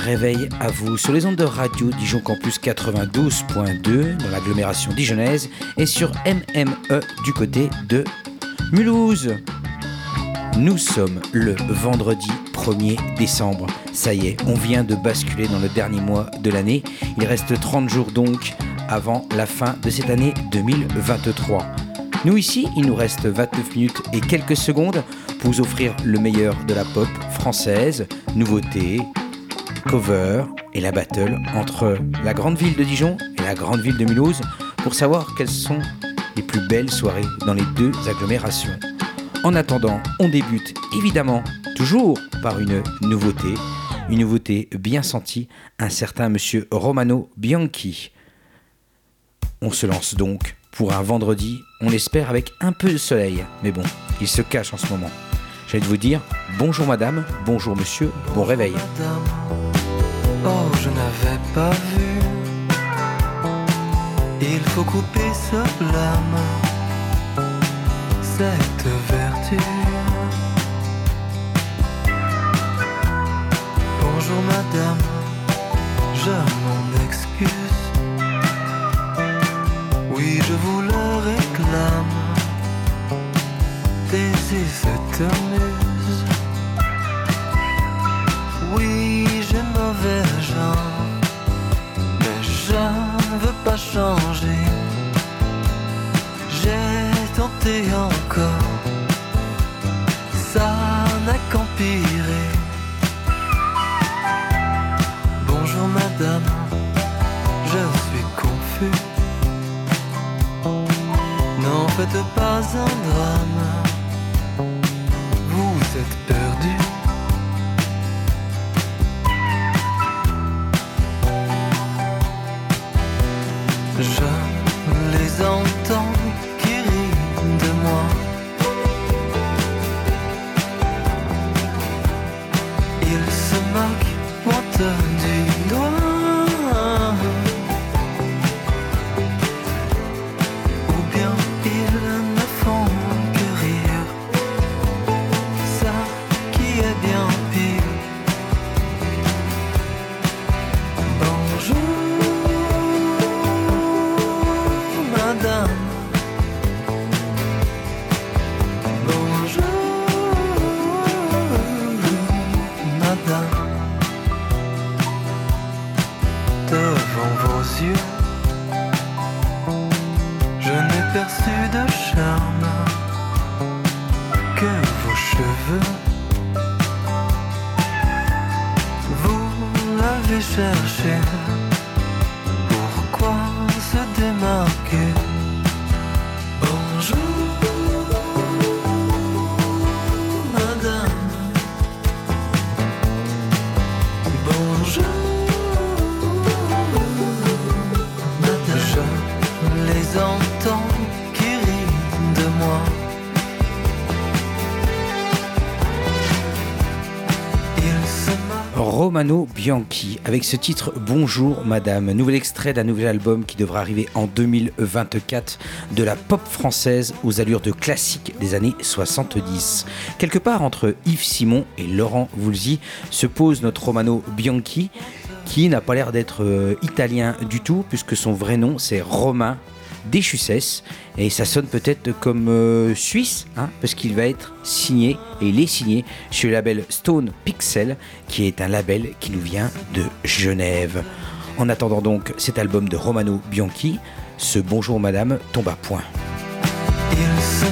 Réveil à vous sur les ondes de radio Dijon Campus 92.2 dans l'agglomération dijonnaise et sur MME du côté de Mulhouse. Nous sommes le vendredi 1er décembre. Ça y est, on vient de basculer dans le dernier mois de l'année. Il reste 30 jours donc avant la fin de cette année 2023. Nous ici, il nous reste 29 minutes et quelques secondes pour vous offrir le meilleur de la pop française, nouveautés, cover et la battle entre la grande ville de Dijon et la grande ville de Mulhouse pour savoir quelles sont les plus belles soirées dans les deux agglomérations. En attendant, on débute évidemment toujours par une nouveauté, une nouveauté bien sentie, un certain monsieur Romano Bianchi. On se lance donc pour un vendredi, on l'espère avec un peu de soleil, mais bon, il se cache en ce moment. J'allais vous dire bonjour madame, bonjour monsieur, bon réveil. Oh, je n'avais pas vu. Il faut couper ce blâme, cette vertu. Bonjour madame, je m'en excuse. Oui, je vous le réclame. Cette muse. Bianchi avec ce titre Bonjour Madame, nouvel extrait d'un nouvel album qui devra arriver en 2024 de la pop française aux allures de classique des années 70. Quelque part entre Yves Simon et Laurent Voulzy se pose notre Romano Bianchi qui n'a pas l'air d'être euh, italien du tout puisque son vrai nom c'est Romain Deschusses et ça sonne peut-être comme euh, suisse hein, parce qu'il va être signé et il est signé chez le label Stone Pixel qui est un label qui nous vient de Genève. En attendant donc cet album de Romano Bianchi, ce Bonjour Madame tombe à point. Ils se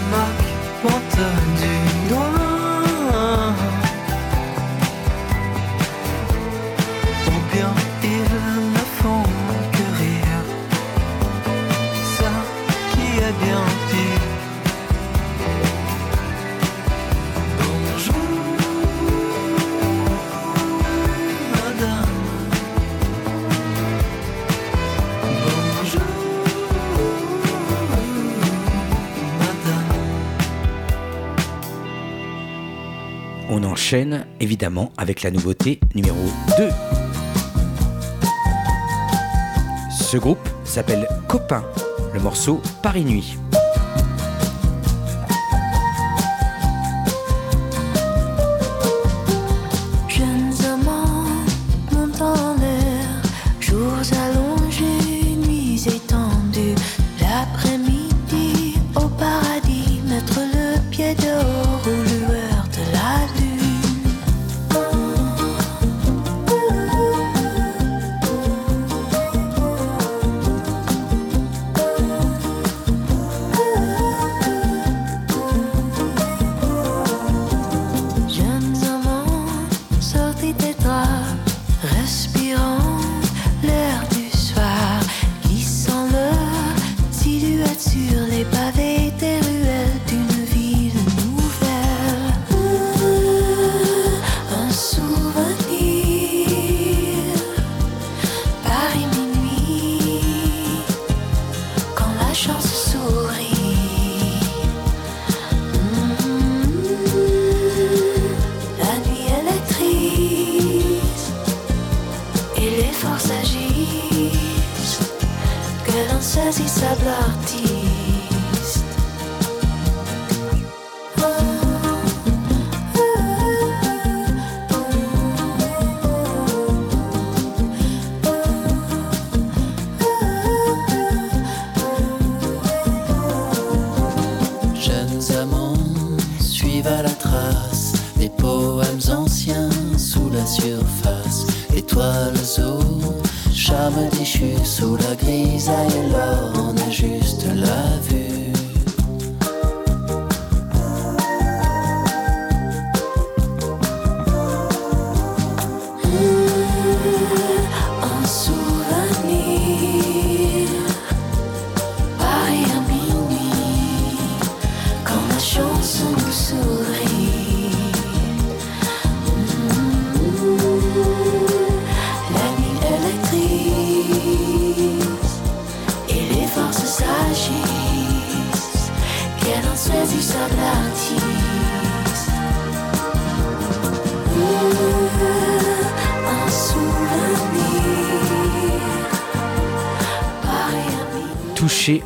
Évidemment avec la nouveauté numéro 2. Ce groupe s'appelle Copain, le morceau Paris Nuit. les forces agissent, que l'insaisissable artiste. desire love.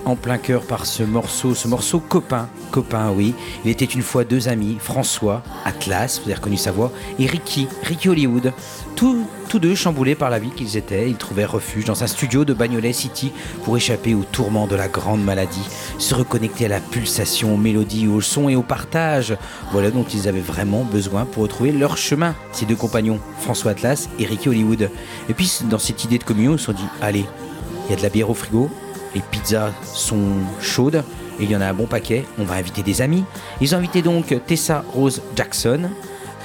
En plein cœur par ce morceau, ce morceau copain, copain, oui. Il était une fois deux amis, François, Atlas, vous avez reconnu sa voix, et Ricky, Ricky Hollywood. Tous, deux chamboulés par la vie qu'ils étaient, ils trouvaient refuge dans un studio de Bagnolet City pour échapper aux tourments de la grande maladie, se reconnecter à la pulsation, aux mélodies, au son et au partage. Voilà dont ils avaient vraiment besoin pour retrouver leur chemin, ces deux compagnons, François Atlas et Ricky Hollywood. Et puis, dans cette idée de communion, ils se sont dit, allez, il y a de la bière au frigo, les pizzas sont chaudes et il y en a un bon paquet. On va inviter des amis. Ils ont invité donc Tessa Rose Jackson,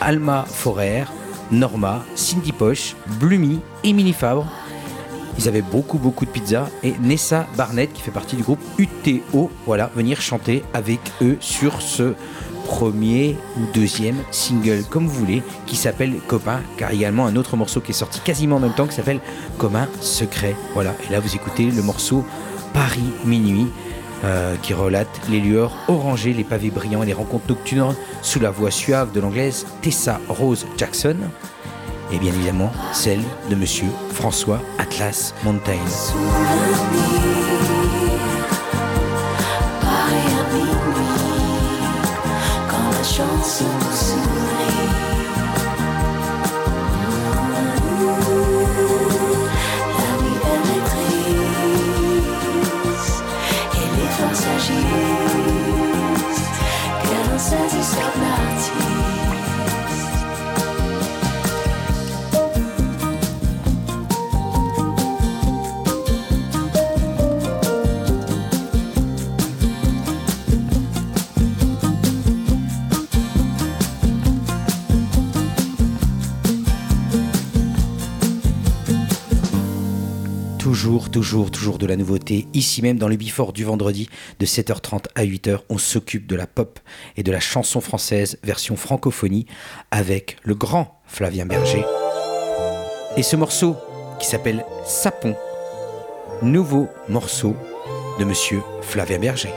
Alma Forer, Norma, Cindy Poche, Blumi, Emily Fabre. Ils avaient beaucoup beaucoup de pizzas et Nessa Barnett qui fait partie du groupe UTO, voilà, venir chanter avec eux sur ce premier ou deuxième single, comme vous voulez, qui s'appelle Copain, car également un autre morceau qui est sorti quasiment en même temps qui s'appelle Commun Secret. Voilà, et là vous écoutez le morceau Paris Minuit, euh, qui relate les lueurs orangées, les pavés brillants et les rencontres nocturnes sous la voix suave de l'anglaise Tessa Rose Jackson, et bien évidemment celle de monsieur François Atlas Montaigne. Toujours, toujours de la nouveauté. Ici même dans le Bifort du vendredi de 7h30 à 8h, on s'occupe de la pop et de la chanson française version francophonie avec le grand Flavien Berger. Et ce morceau qui s'appelle Sapon, nouveau morceau de monsieur Flavien Berger.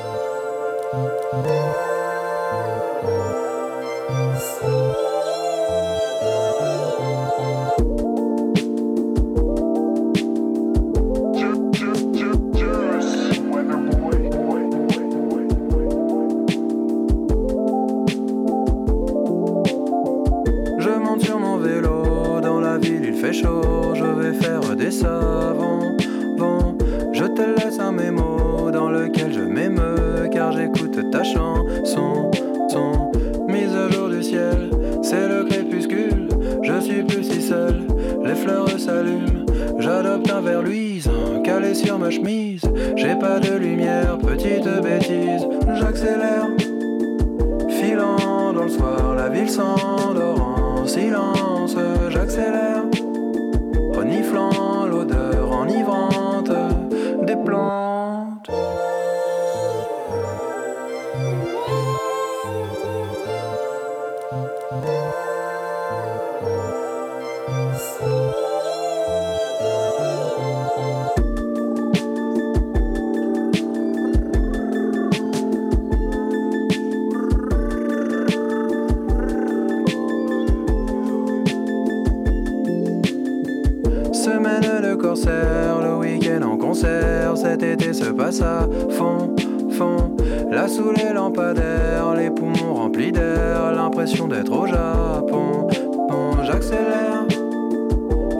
Sous les lampadaires, les poumons remplis d'air, l'impression d'être au Japon. Bon, j'accélère,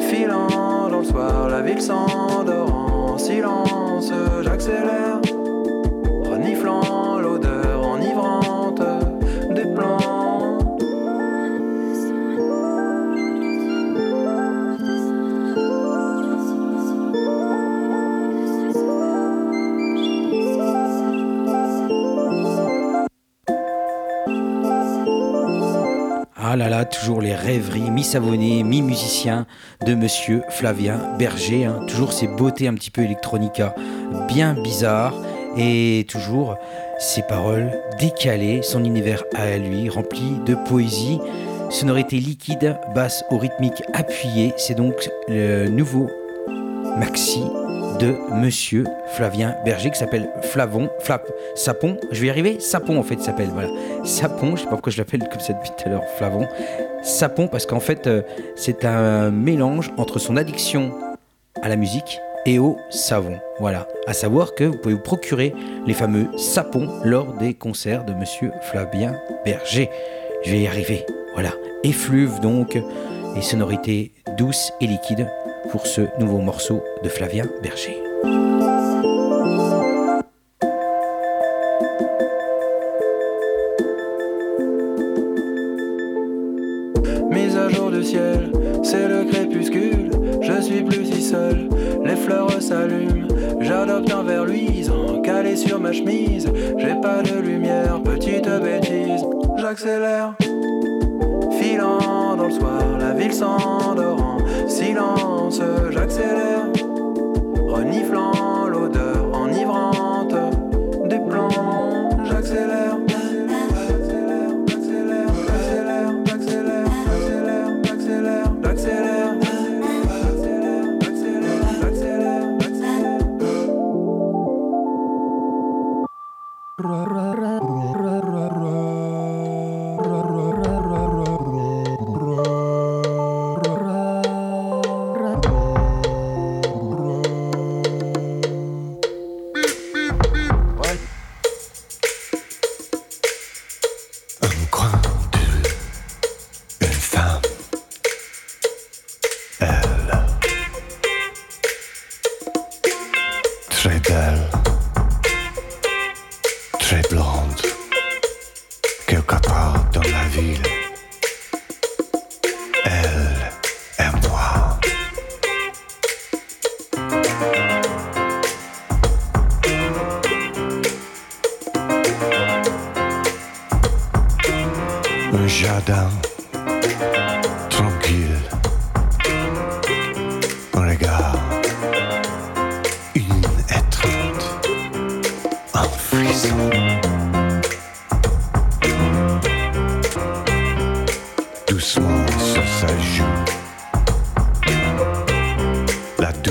filant dans le soir, la ville s'endort en silence, j'accélère. Ah là là, toujours les rêveries mi-savonnées, mi-musicien de monsieur Flavien Berger. Hein. Toujours ses beautés un petit peu électronica bien bizarres et toujours ses paroles décalées, son univers à lui rempli de poésie, sonorité liquide, basse au rythmique appuyé. C'est donc le nouveau maxi de Monsieur Flavien Berger qui s'appelle Flavon, Flap, Sapon. Je vais y arriver. Sapon en fait, s'appelle. Voilà, Sapon. Je sais pas pourquoi je l'appelle comme ça depuis tout à l'heure, Flavon. Sapon parce qu'en fait, euh, c'est un mélange entre son addiction à la musique et au savon. Voilà. À savoir que vous pouvez vous procurer les fameux sapons lors des concerts de Monsieur Flavien Berger. Je vais y arriver. Voilà. Effluve donc et sonorité douce et liquide pour ce nouveau morceau de Flavien Berger. Mise à jour du ciel, c'est le crépuscule, je suis plus si seul, les fleurs s'allument, j'adopte un verre luisant, calé sur ma chemise, j'ai pas de lumière, petite bêtise, j'accélère, filant dans le soir, la ville s'endort silence, j'accélère, reniflant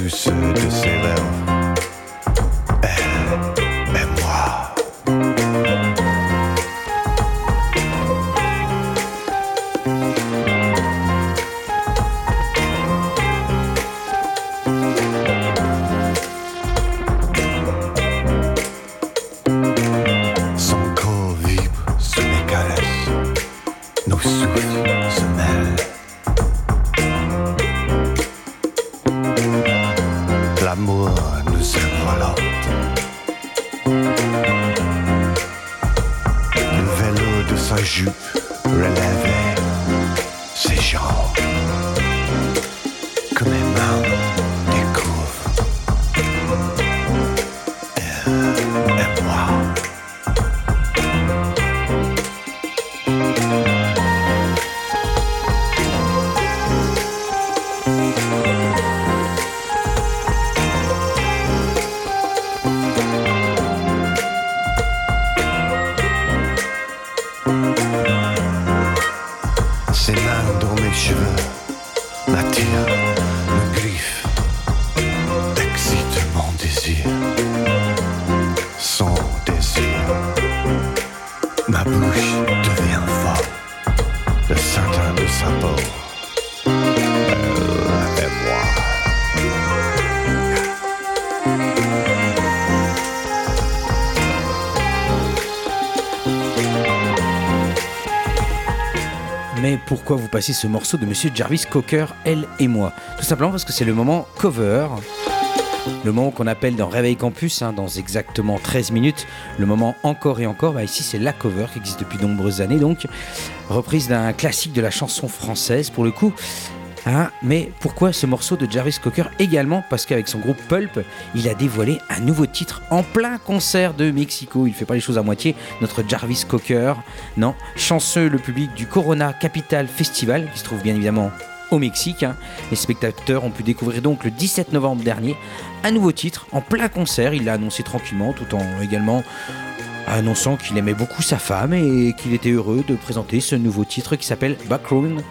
le Saint de sa peau. Elle et passez ce morceau de Monsieur Jarvis Cocker, elle et moi Tout simplement parce que c'est le moment cover. Le moment qu'on appelle dans Réveil Campus, hein, dans exactement 13 minutes, le moment encore et encore, bah ici c'est la cover qui existe depuis de nombreuses années, donc reprise d'un classique de la chanson française pour le coup. Hein, mais pourquoi ce morceau de Jarvis Cocker également? Parce qu'avec son groupe Pulp, il a dévoilé un nouveau titre en plein concert de Mexico. Il fait pas les choses à moitié, notre Jarvis Cocker. Non, chanceux le public du Corona Capital Festival, qui se trouve bien évidemment au Mexique. Hein. Les spectateurs ont pu découvrir donc le 17 novembre dernier un nouveau titre en plein concert. Il l'a annoncé tranquillement, tout en également annonçant qu'il aimait beaucoup sa femme et qu'il était heureux de présenter ce nouveau titre qui s'appelle Backroom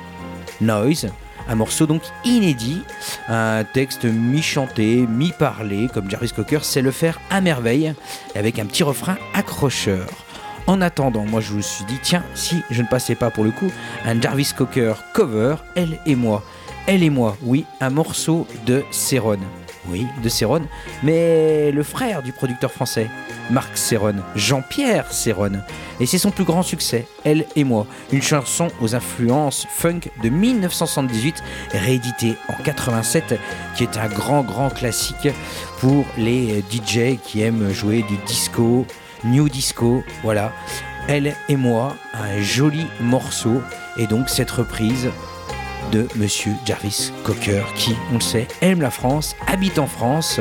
Noise. Un morceau donc inédit, un texte mi-chanté, mi-parlé, comme Jarvis Cocker sait le faire à merveille, avec un petit refrain accrocheur. En attendant, moi je me suis dit, tiens, si je ne passais pas pour le coup un Jarvis Cocker cover, Elle et moi. Elle et moi, oui, un morceau de Céron. Oui, de Céron, mais le frère du producteur français, Marc Céron, Jean-Pierre Céron. Et c'est son plus grand succès, Elle et moi, une chanson aux influences funk de 1978, rééditée en 87, qui est un grand, grand classique pour les DJ qui aiment jouer du disco, new disco, voilà. Elle et moi, un joli morceau, et donc cette reprise de Monsieur Jarvis Cocker, qui, on le sait, aime la France, habite en France,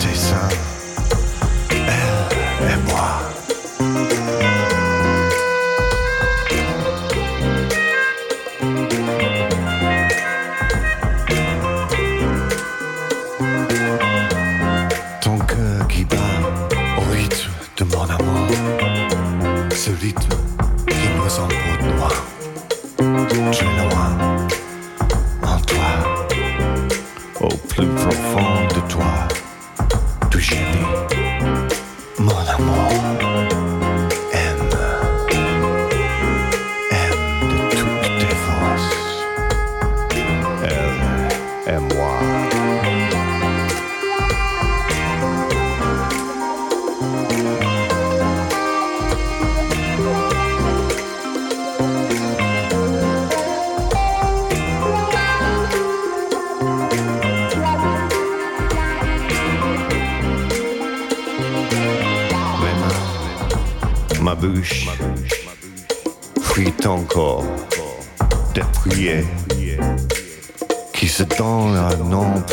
Jason. L.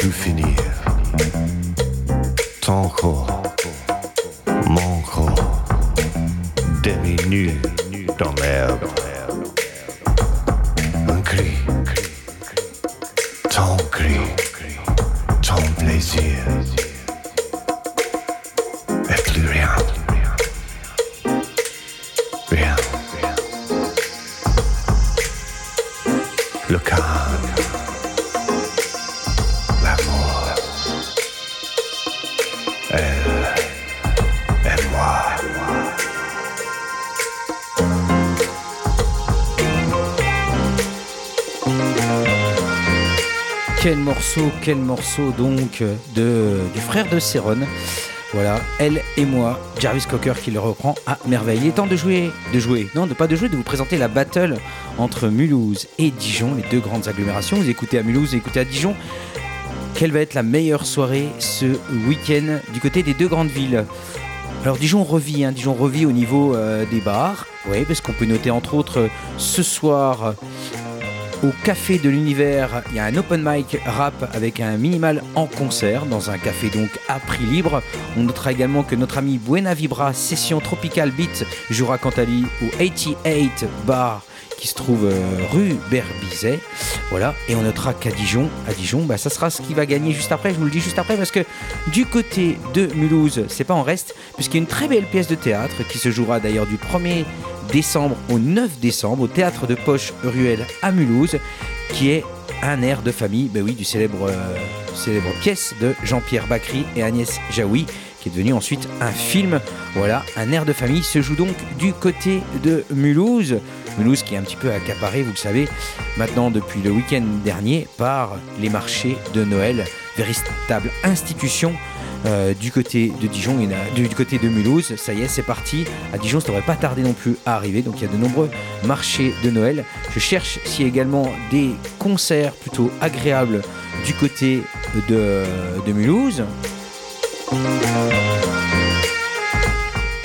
non Quel morceau, quel morceau donc du frère de Céron. Voilà, elle et moi, Jarvis Cocker qui le reprend à merveille. Il est temps de jouer, de jouer, non, de pas de jouer, de vous présenter la battle entre Mulhouse et Dijon, les deux grandes agglomérations. Vous écoutez à Mulhouse, vous écoutez à Dijon. Quelle va être la meilleure soirée ce week-end du côté des deux grandes villes? Alors Dijon revit, hein, Dijon revit au niveau euh, des bars, oui, parce qu'on peut noter entre autres ce soir au Café de l'Univers, il y a un open mic rap avec un minimal en concert dans un café donc à prix libre. On notera également que notre ami Buena Vibra Session Tropical Beat jouera quant à lui au 88 Bar qui se trouve euh, rue Berbizet. Voilà, et on notera qu'à Dijon, à Dijon, bah, ça sera ce qui va gagner juste après. Je vous le dis juste après parce que du côté de Mulhouse, c'est pas en reste, puisqu'il y a une très belle pièce de théâtre qui se jouera d'ailleurs du 1er décembre au 9 décembre au théâtre de Poche Ruelle à Mulhouse, qui est un air de famille, ben oui, du célèbre, euh, célèbre pièce de Jean-Pierre Bacry et Agnès Jaoui, qui est devenu ensuite un film. Voilà, un air de famille se joue donc du côté de Mulhouse. Mulhouse qui est un petit peu accaparé, vous le savez, maintenant depuis le week-end dernier par les marchés de Noël, véritable institution euh, du côté de Dijon et du, côté de Mulhouse. Ça y est, c'est parti. À Dijon, ça devrait pas tarder non plus à arriver. Donc il y a de nombreux marchés de Noël. Je cherche s'il y a également des concerts plutôt agréables du côté de, de Mulhouse.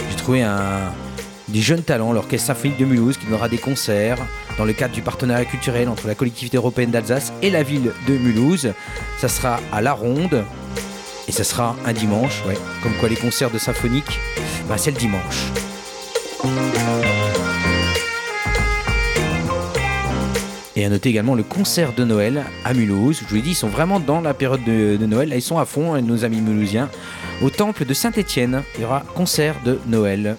J'ai trouvé un, des jeunes talents, l'Orchestre Symphonique de Mulhouse, qui donnera des concerts dans le cadre du partenariat culturel entre la collectivité européenne d'Alsace et la ville de Mulhouse. Ça sera à La Ronde et ça sera un dimanche, ouais. Comme quoi les concerts de symphonique, bah, c'est le dimanche. Et à noter également le concert de Noël à Mulhouse. Je vous l'ai dit, ils sont vraiment dans la période de, Noël. Là, ils sont à fond, hein, nos amis mulhousiens. Au temple de Saint-Étienne, il y aura concert de Noël.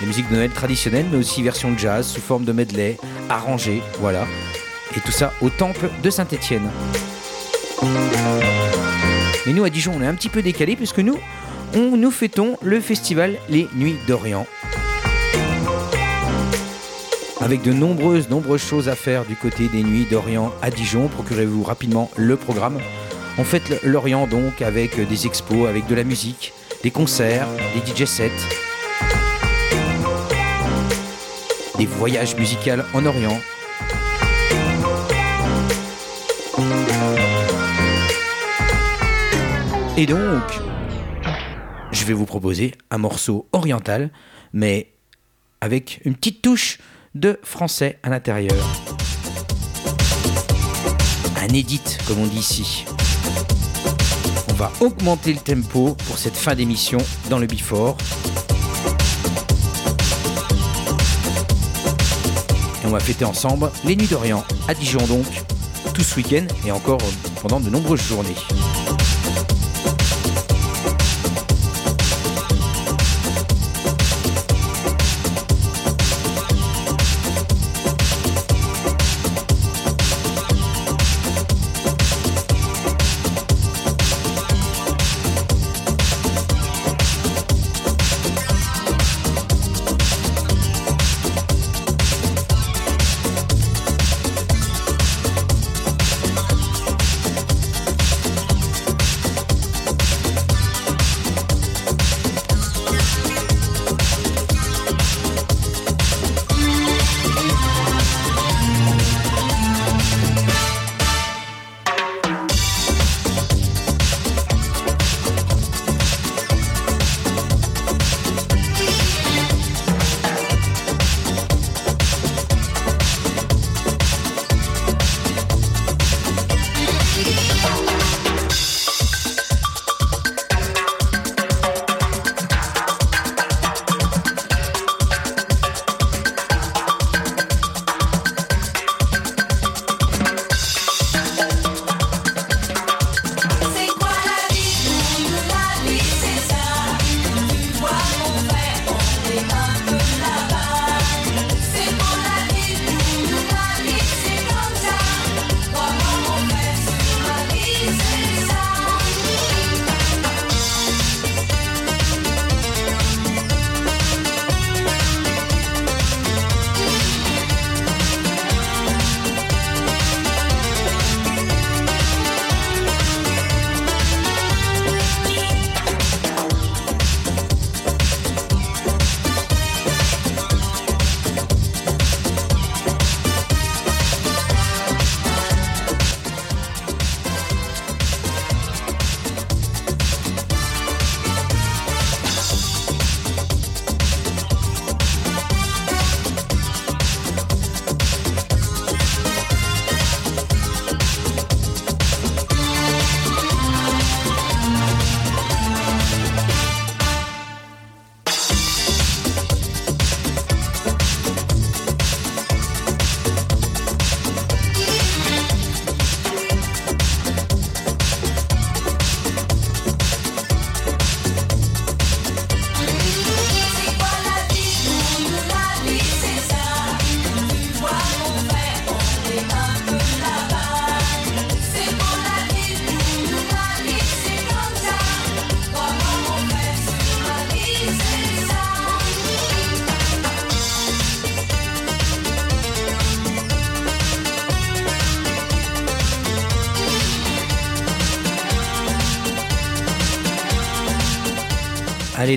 Des musiques de Noël traditionnelles, mais aussi version jazz sous forme de medley, arrangé, voilà. Et tout ça au temple de Saint-Étienne. Mais nous à Dijon, on est un petit peu décalé puisque nous, on, nous fêtons le festival Les Nuits d'Orient. Avec de nombreuses, nombreuses choses à faire du côté des Nuits d'Orient à Dijon. Procurez-vous rapidement le programme. On fête l'Orient donc avec des expos, avec de la musique, des concerts, des DJ sets, des voyages musicaux en Orient. Et donc, je vais vous proposer un morceau oriental, mais avec une petite touche de français à l'intérieur. Un édit, comme on dit ici va augmenter le tempo pour cette fin d'émission dans le Bifort. Et on va fêter ensemble les Nuits d'Orient à Dijon donc, tout ce week-end et encore pendant de nombreuses journées.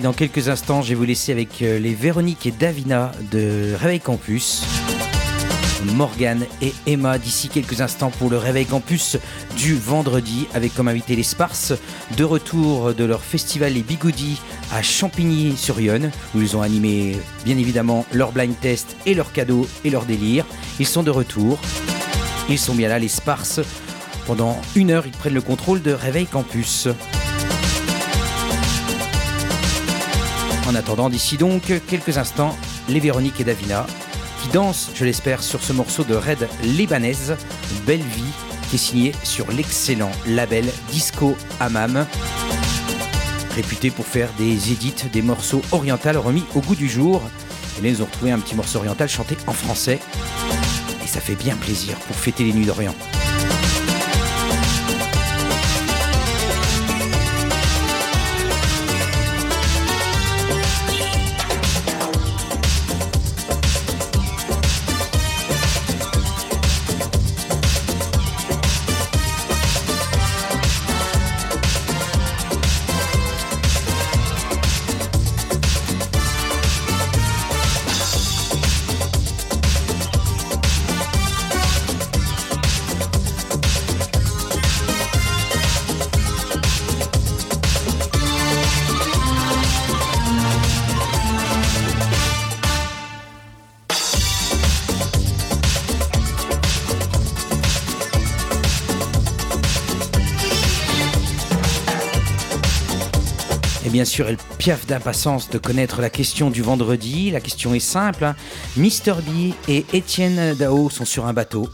Dans quelques instants, je vais vous laisser avec euh, les Véronique et Davina de Réveil Campus. Morgane et Emma d'ici quelques instants pour le Réveil Campus du vendredi avec comme invité les Sparses de retour de leur festival Les Bigoudis à Champigny-sur-Yonne où ils ont animé bien évidemment leur blind test et leurs cadeaux et leur délire. Ils sont de retour. Ils sont bien là les Sparses. Pendant une heure, ils prennent le contrôle de Réveil Campus. En attendant, d'ici donc quelques instants, les Véronique et Davina qui dansent, je l'espère, sur ce morceau de Red Libanaise, Belle Vie, qui est signé sur l'excellent label Disco Amam, réputé pour faire des édits, des morceaux orientaux remis au goût du jour. Et là, ils ont retrouvé un petit morceau oriental chanté en français. Et ça fait bien plaisir pour fêter les nuits d'Orient. Bien sûr, elle piaffe d'impatience de connaître la question du vendredi. La question est simple. Hein. Mister B et Étienne Dao sont sur un bateau.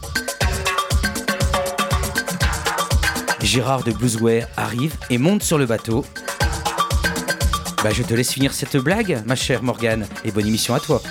Gérard de Bluesware arrive et monte sur le bateau. Bah, je te laisse finir cette blague, ma chère Morgane, et bonne émission à toi.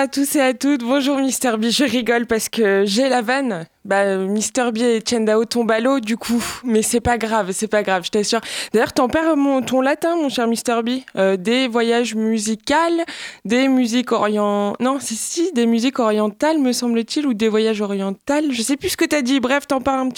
À tous et à toutes, bonjour Mister B, je rigole parce que j'ai la vanne. Bah, Mister B et Chendao tombent à l'eau du coup, mais c'est pas grave, c'est pas grave, je t'assure. D'ailleurs, t'en perds mon, ton latin, mon cher Mister B. Euh, des voyages musicaux, des musiques orientales. Non, c'est si, des musiques orientales, me semble-t-il, ou des voyages orientales. Je sais plus ce que t'as dit, bref, t'en parles un petit